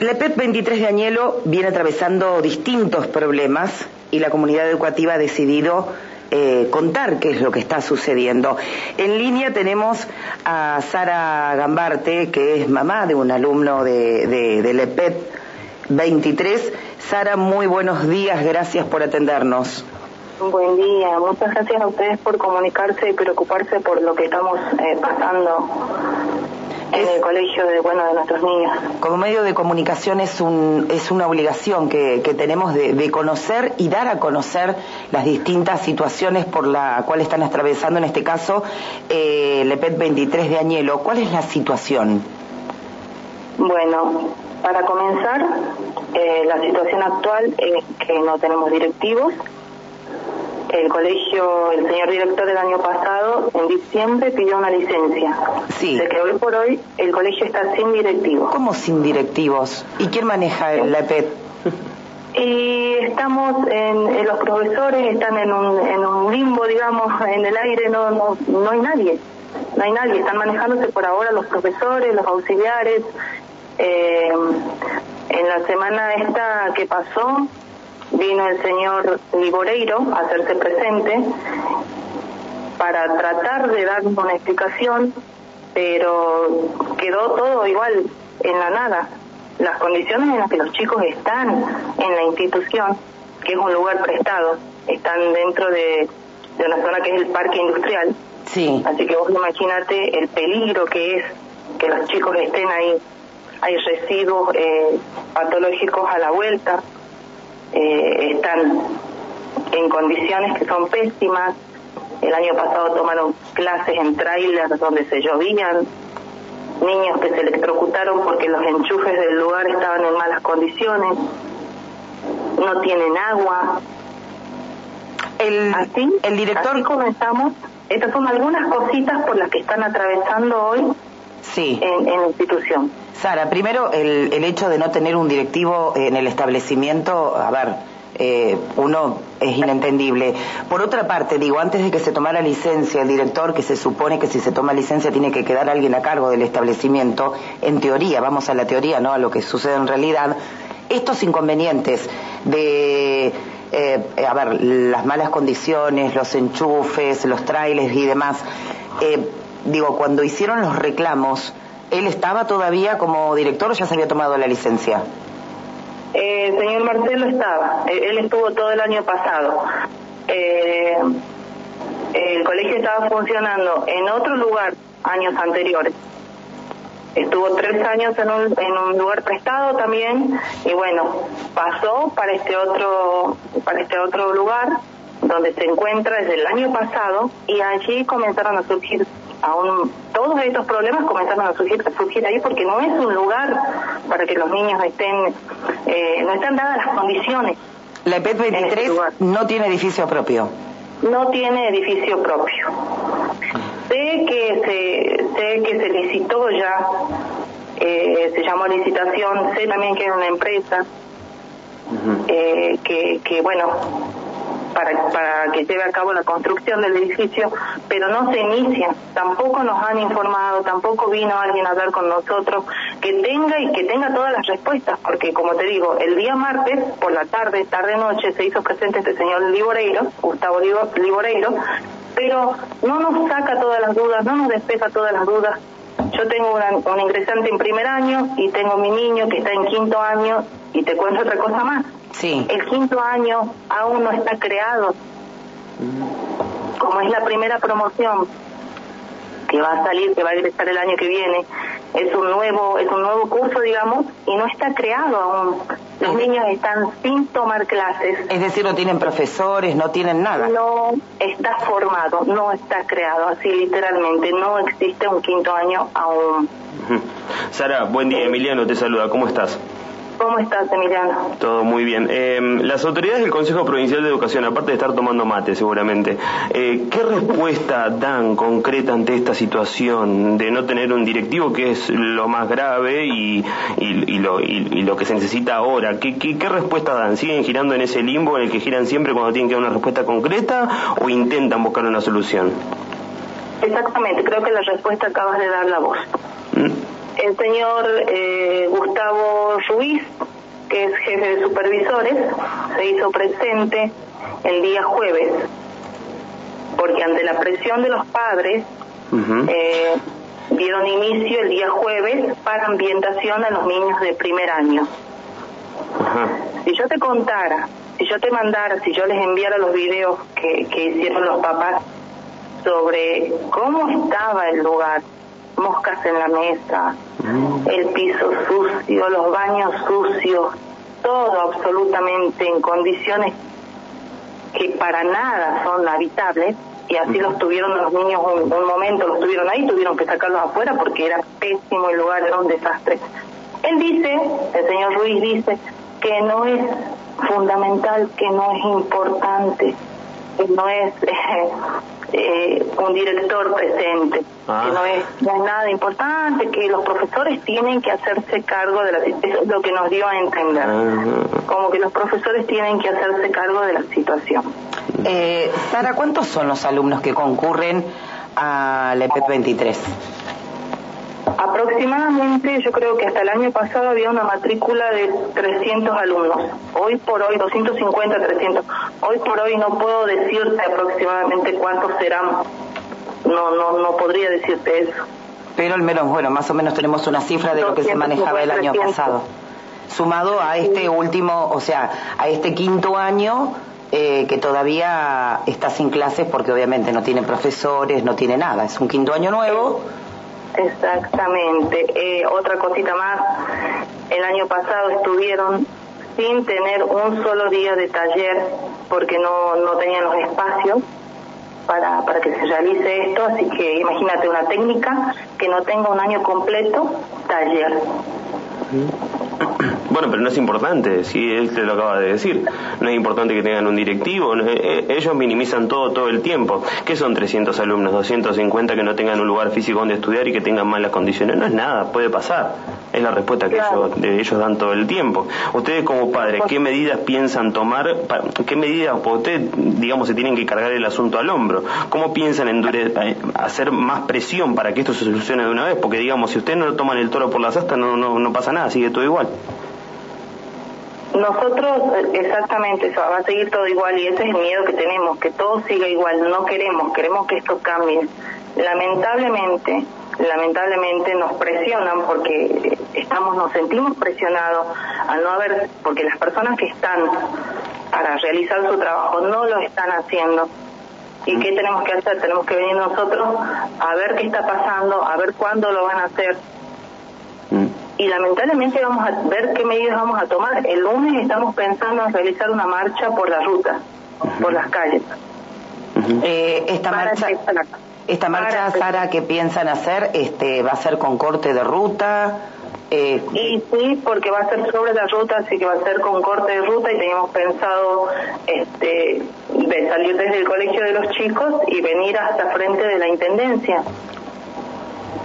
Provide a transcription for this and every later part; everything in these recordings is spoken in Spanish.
La PEP 23 de Añelo viene atravesando distintos problemas y la comunidad educativa ha decidido eh, contar qué es lo que está sucediendo. En línea tenemos a Sara Gambarte, que es mamá de un alumno de, de, de LEPEP 23. Sara, muy buenos días, gracias por atendernos. Buen día, muchas gracias a ustedes por comunicarse y preocuparse por lo que estamos eh, pasando en el colegio de bueno de nuestros niños. Como medio de comunicación es un es una obligación que, que tenemos de, de, conocer y dar a conocer las distintas situaciones por la cual están atravesando en este caso eh, Lepet 23 de Añelo. ¿Cuál es la situación? Bueno, para comenzar, eh, la situación actual es que no tenemos directivos, el colegio, el señor director el año pasado, en diciembre, pidió una licencia. Sí. De que hoy por hoy el colegio está sin directivos. ¿Cómo sin directivos? ¿Y quién maneja el, la EPET? Y estamos en, en, los profesores están en un, en un limbo, digamos, en el aire, no, no, no hay nadie. No hay nadie, están manejándose por ahora los profesores, los auxiliares. Eh, en la semana esta que pasó, vino el señor Liboreiro a hacerse presente para tratar de dar una explicación, pero quedó todo igual en la nada. Las condiciones en las que los chicos están en la institución, que es un lugar prestado, están dentro de, de una zona que es el parque industrial. Sí. Así que vos imagínate el peligro que es que los chicos estén ahí. Hay residuos eh, patológicos a la vuelta, eh, están en condiciones que son pésimas. El año pasado tomaron clases en trailers donde se llovían, niños que se electrocutaron porque los enchufes del lugar estaban en malas condiciones, no tienen agua. El, así, el director así comenzamos. Estas son algunas cositas por las que están atravesando hoy sí. en, en la institución. Sara, primero el, el, hecho de no tener un directivo en el establecimiento, a ver, eh, uno es inentendible. Por otra parte, digo, antes de que se tomara licencia el director, que se supone que si se toma licencia tiene que quedar alguien a cargo del establecimiento, en teoría, vamos a la teoría, no a lo que sucede en realidad, estos inconvenientes de eh, a ver, las malas condiciones, los enchufes, los trailers y demás, eh, digo, cuando hicieron los reclamos, ¿Él estaba todavía como director o ya se había tomado la licencia? Eh, señor Marcelo estaba. Él estuvo todo el año pasado. Eh, el colegio estaba funcionando en otro lugar años anteriores. Estuvo tres años en un, en un lugar prestado también y bueno, pasó para este otro para este otro lugar donde se encuentra desde el año pasado y allí comenzaron a surgir aún todos estos problemas comenzaron a surgir, a surgir ahí porque no es un lugar para que los niños estén, eh, no están dadas las condiciones. La EPET 23 este no tiene edificio propio. No tiene edificio propio. Sé que se, sé que se licitó ya, eh, se llamó licitación, sé también que era una empresa, eh, que, que bueno, para, para que lleve a cabo la construcción del edificio, pero no se inicia. Tampoco nos han informado, tampoco vino alguien a hablar con nosotros que tenga y que tenga todas las respuestas, porque como te digo, el día martes, por la tarde, tarde-noche, se hizo presente este señor Liboreiro, Gustavo Liboreiro, pero no nos saca todas las dudas, no nos despeja todas las dudas. Yo tengo una, un ingresante en primer año y tengo mi niño que está en quinto año y te cuento otra cosa más. Sí. El quinto año aún no está creado. Como es la primera promoción que va a salir, que va a ingresar el año que viene, es un nuevo, es un nuevo curso, digamos, y no está creado aún. Los niños están sin tomar clases. Es decir, no tienen profesores, no tienen nada. No está formado, no está creado, así literalmente, no existe un quinto año aún. Sara, buen día, Emiliano te saluda, ¿cómo estás? ¿Cómo estás, Emiliano? Todo muy bien. Eh, las autoridades del Consejo Provincial de Educación, aparte de estar tomando mate seguramente, eh, ¿qué respuesta dan concreta ante esta situación de no tener un directivo que es lo más grave y, y, y, lo, y lo, que se necesita ahora? ¿Qué, ¿Qué, qué, respuesta dan? ¿Siguen girando en ese limbo en el que giran siempre cuando tienen que dar una respuesta concreta o intentan buscar una solución? Exactamente, creo que la respuesta acabas de dar la voz. ¿Mm? El señor eh, Gustavo Ruiz, que es jefe de supervisores, se hizo presente el día jueves, porque ante la presión de los padres, eh, dieron inicio el día jueves para ambientación a los niños de primer año. Si yo te contara, si yo te mandara, si yo les enviara los videos que, que hicieron los papás sobre cómo estaba el lugar, moscas en la mesa, mm. el piso sucio, los baños sucios, todo absolutamente en condiciones que para nada son habitables y así mm. los tuvieron los niños un, momento, los tuvieron ahí, tuvieron que sacarlos afuera porque era pésimo el lugar, era un desastre. Él dice, el señor Ruiz dice, que no es fundamental, que no es importante, que no es eh, un director presente, que ah. no es, no es nada importante, que los profesores tienen que hacerse cargo de la situación, es lo que nos dio a entender, ah. como que los profesores tienen que hacerse cargo de la situación. Eh, Sara, ¿cuántos son los alumnos que concurren al EP 23? Aproximadamente, yo creo que hasta el año pasado había una matrícula de 300 alumnos. Hoy por hoy, 250, 300. Hoy por hoy no puedo decirte aproximadamente cuántos serán. No, no, no podría decirte eso. Pero al menos, bueno, más o menos tenemos una cifra de lo que se manejaba el año pasado. Sumado a este último, o sea, a este quinto año eh, que todavía está sin clases porque obviamente no tiene profesores, no tiene nada. Es un quinto año nuevo. Exactamente. Eh, otra cosita más, el año pasado estuvieron sin tener un solo día de taller porque no, no tenían los espacios para, para que se realice esto, así que imagínate una técnica que no tenga un año completo taller. Bueno, pero no es importante, si él te lo acaba de decir. No es importante que tengan un directivo, eh, eh, ellos minimizan todo todo el tiempo. ¿Qué son 300 alumnos, 250 que no tengan un lugar físico donde estudiar y que tengan malas condiciones? No es nada, puede pasar. Es la respuesta que ellos, ellos dan todo el tiempo. Ustedes como padres, ¿qué medidas piensan tomar? ¿Qué medidas, ustedes, digamos, se tienen que cargar el asunto al hombro? ¿Cómo piensan eh, hacer más presión para que esto se solucione de una vez? Porque, digamos, si ustedes no toman el toro por las astas, no, no, no pasa nada, sigue todo igual. Nosotros, exactamente, eso, va a seguir todo igual y ese es el miedo que tenemos, que todo siga igual, no queremos, queremos que esto cambie. Lamentablemente, lamentablemente nos presionan porque estamos, nos sentimos presionados al no haber, porque las personas que están para realizar su trabajo no lo están haciendo. ¿Y qué tenemos que hacer? Tenemos que venir nosotros a ver qué está pasando, a ver cuándo lo van a hacer. Y lamentablemente vamos a ver qué medidas vamos a tomar. El lunes estamos pensando en realizar una marcha por la ruta, por las calles. Eh, esta marcha, esta marcha, Sara, ¿qué piensan hacer? Este, ¿Va a ser con corte de ruta? Eh, y sí, porque va a ser sobre la ruta, así que va a ser con corte de ruta y teníamos pensado este, de salir desde el colegio de los chicos y venir hasta frente de la intendencia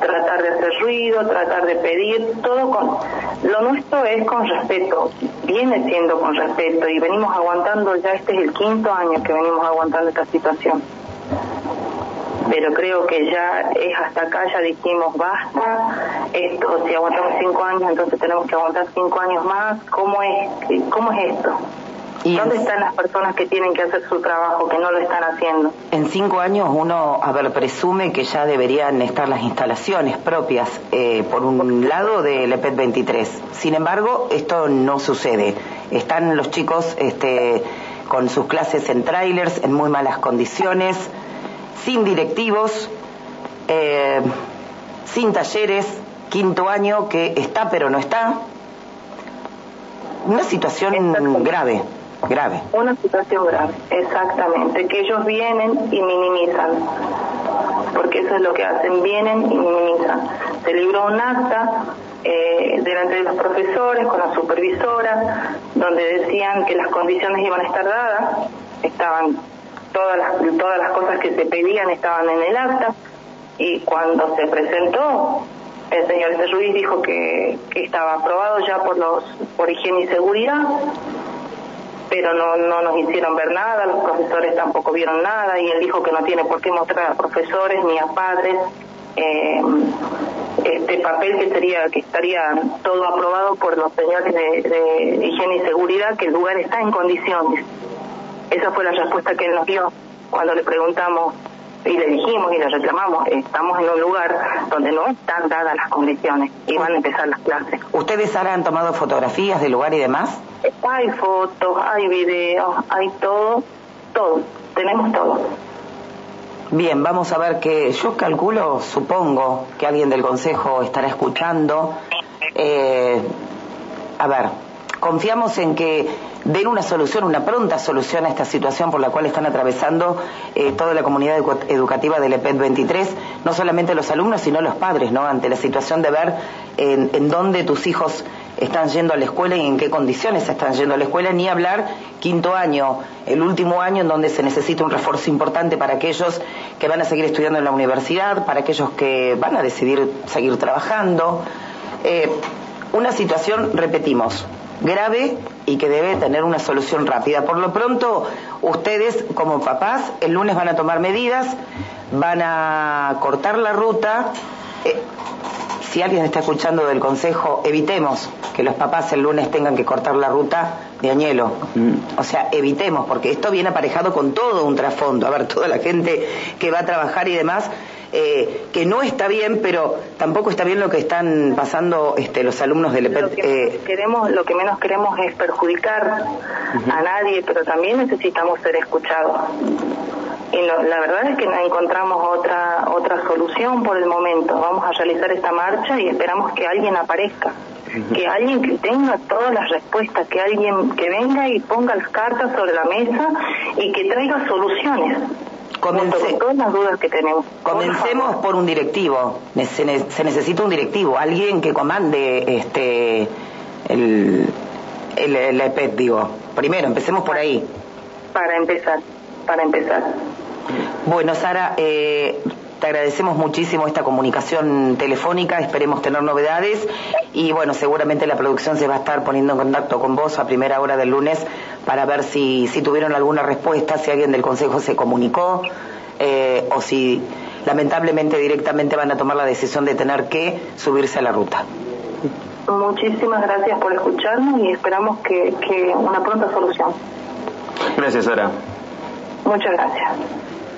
tratar de hacer ruido, tratar de pedir, todo con... Lo nuestro es con respeto, viene siendo con respeto y venimos aguantando, ya este es el quinto año que venimos aguantando esta situación. Pero creo que ya es hasta acá, ya dijimos basta, esto si aguantamos cinco años entonces tenemos que aguantar cinco años más, ¿cómo es, cómo es esto? ¿Dónde están las personas que tienen que hacer su trabajo, que no lo están haciendo? En cinco años uno, a ver, presume que ya deberían estar las instalaciones propias, eh, por un lado, del EPET 23. Sin embargo, esto no sucede. Están los chicos este, con sus clases en trailers, en muy malas condiciones, sin directivos, eh, sin talleres, quinto año que está pero no está. Una situación grave grave. Una situación grave, exactamente, que ellos vienen y minimizan, porque eso es lo que hacen, vienen y minimizan. Se libró un acta eh, delante de los profesores, con la supervisora, donde decían que las condiciones iban a estar dadas, estaban todas las, todas las cosas que se pedían estaban en el acta, y cuando se presentó, el señor Ruiz dijo que, estaba aprobado ya por los por higiene y seguridad pero no, no nos hicieron ver nada, los profesores tampoco vieron nada y él dijo que no tiene por qué mostrar a profesores ni a padres eh, este papel que sería que estaría todo aprobado por los señores de, higiene y seguridad que el lugar está en condiciones. Esa fue la respuesta que él nos dio cuando le preguntamos y le dijimos y le reclamamos, estamos en un lugar donde no están dadas las condiciones y van a empezar las clases. ¿Ustedes ahora han tomado fotografías del lugar y demás? Hay fotos, hay videos, hay todo, todo, tenemos todo. Bien, vamos a ver que yo calculo, supongo que alguien del Consejo estará escuchando. Eh, a ver, confiamos en que den una solución, una pronta solución a esta situación por la cual están atravesando eh, toda la comunidad educativa del EPET 23, no solamente los alumnos, sino los padres, ¿no? Ante la situación de ver en, en dónde tus hijos están yendo a la escuela y en qué condiciones están yendo a la escuela, ni hablar quinto año, el último año en donde se necesita un refuerzo importante para aquellos que van a seguir estudiando en la universidad, para aquellos que van a decidir seguir trabajando. Eh, una situación, repetimos, grave y que debe tener una solución rápida. Por lo pronto, ustedes como papás el lunes van a tomar medidas, van a cortar la ruta. Eh, si alguien está escuchando del consejo, evitemos que los papás el lunes tengan que cortar la ruta de Añelo. O sea, evitemos, porque esto viene aparejado con todo un trasfondo. A ver, toda la gente que va a trabajar y demás, eh, que no está bien, pero tampoco está bien lo que están pasando este, los alumnos del EPET. Lo que, eh, queremos, lo que menos queremos es perjudicar a nadie, pero también necesitamos ser escuchados y la verdad es que no encontramos otra otra solución por el momento. Vamos a realizar esta marcha y esperamos que alguien aparezca, que alguien que tenga todas las respuestas, que alguien que venga y ponga las cartas sobre la mesa y que traiga soluciones. Comencé, todas las dudas que tenemos. Comencemos por, un directivo. Se, necesita un directivo, alguien que comande este el, el, el EPET, digo. Primero, empecemos por ahí. Para empezar, para empezar. Bueno, Sara, eh, te agradecemos muchísimo esta comunicación telefónica, esperemos tener novedades y bueno, seguramente la producción se va a estar poniendo en contacto con vos a primera hora del lunes para ver si, si tuvieron alguna respuesta, si alguien del Consejo se comunicó eh, o si lamentablemente directamente van a tomar la decisión de tener que subirse a la ruta. Muchísimas gracias por escucharnos y esperamos que, que una pronta solución. Gracias, Sara. Muchas gracias.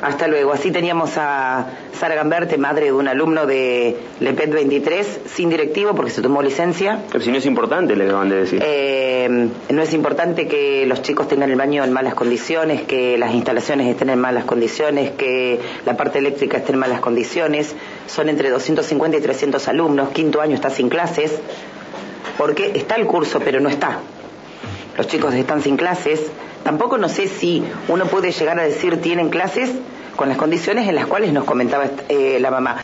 Hasta luego. Así teníamos a Sara Gamberte, madre de un alumno de LEPET 23, sin directivo porque se tomó licencia. Pero si no es importante, le acaban de decir. Eh, no es importante que los chicos tengan el baño en malas condiciones, que las instalaciones estén en malas condiciones, que la parte eléctrica esté en malas condiciones. Son entre 250 y 300 alumnos. Quinto año está sin clases. Porque está el curso, pero no está. Los chicos están sin clases. Tampoco no sé si uno puede llegar a decir tienen clases con las condiciones en las cuales nos comentaba eh, la mamá.